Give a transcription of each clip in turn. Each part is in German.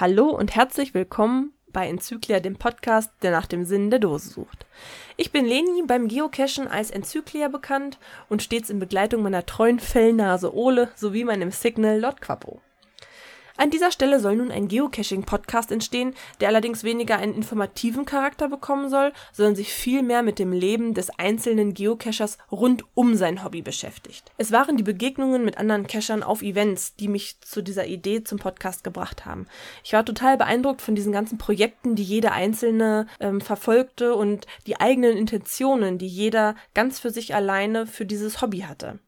Hallo und herzlich willkommen bei Enzyklia, dem Podcast, der nach dem Sinn der Dose sucht. Ich bin Leni, beim Geocachen als Enzyklia bekannt und stets in Begleitung meiner treuen Fellnase Ole sowie meinem Signal Lord Quappo. An dieser Stelle soll nun ein Geocaching-Podcast entstehen, der allerdings weniger einen informativen Charakter bekommen soll, sondern sich vielmehr mit dem Leben des einzelnen Geocachers rund um sein Hobby beschäftigt. Es waren die Begegnungen mit anderen Cachern auf Events, die mich zu dieser Idee zum Podcast gebracht haben. Ich war total beeindruckt von diesen ganzen Projekten, die jeder Einzelne ähm, verfolgte und die eigenen Intentionen, die jeder ganz für sich alleine für dieses Hobby hatte.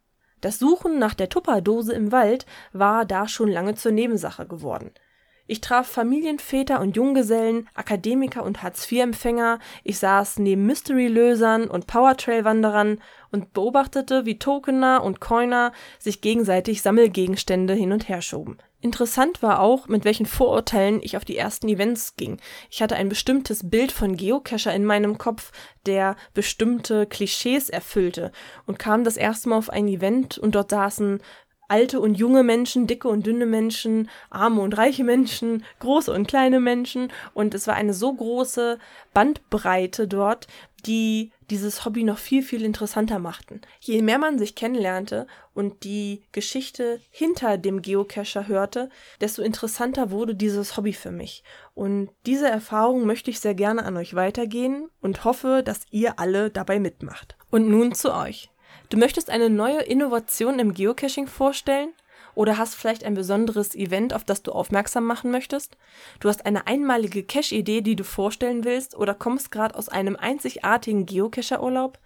Das Suchen nach der Tupperdose im Wald war da schon lange zur Nebensache geworden. Ich traf Familienväter und Junggesellen, Akademiker und Hartz-IV-Empfänger, ich saß neben Mystery-Lösern und Powertrail-Wanderern und beobachtete, wie Tokener und Coiner sich gegenseitig Sammelgegenstände hin und her schoben. Interessant war auch, mit welchen Vorurteilen ich auf die ersten Events ging. Ich hatte ein bestimmtes Bild von Geocacher in meinem Kopf, der bestimmte Klischees erfüllte und kam das erste Mal auf ein Event und dort saßen alte und junge Menschen, dicke und dünne Menschen, arme und reiche Menschen, große und kleine Menschen. Und es war eine so große Bandbreite dort, die dieses Hobby noch viel, viel interessanter machten. Je mehr man sich kennenlernte und die Geschichte hinter dem Geocacher hörte, desto interessanter wurde dieses Hobby für mich. Und diese Erfahrung möchte ich sehr gerne an euch weitergehen und hoffe, dass ihr alle dabei mitmacht. Und nun zu euch. Du möchtest eine neue Innovation im Geocaching vorstellen? Oder hast vielleicht ein besonderes Event, auf das du aufmerksam machen möchtest? Du hast eine einmalige Cache-Idee, die du vorstellen willst oder kommst gerade aus einem einzigartigen Geocacher-Urlaub?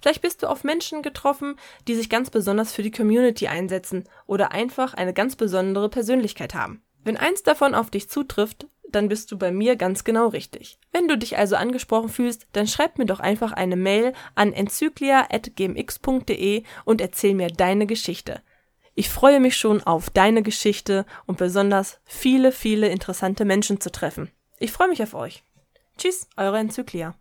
Vielleicht bist du auf Menschen getroffen, die sich ganz besonders für die Community einsetzen oder einfach eine ganz besondere Persönlichkeit haben. Wenn eins davon auf dich zutrifft, dann bist du bei mir ganz genau richtig. Wenn du dich also angesprochen fühlst, dann schreib mir doch einfach eine Mail an enzyklia.gmx.de und erzähl mir deine Geschichte. Ich freue mich schon auf deine Geschichte und besonders viele, viele interessante Menschen zu treffen. Ich freue mich auf euch. Tschüss, eure Enzyklia.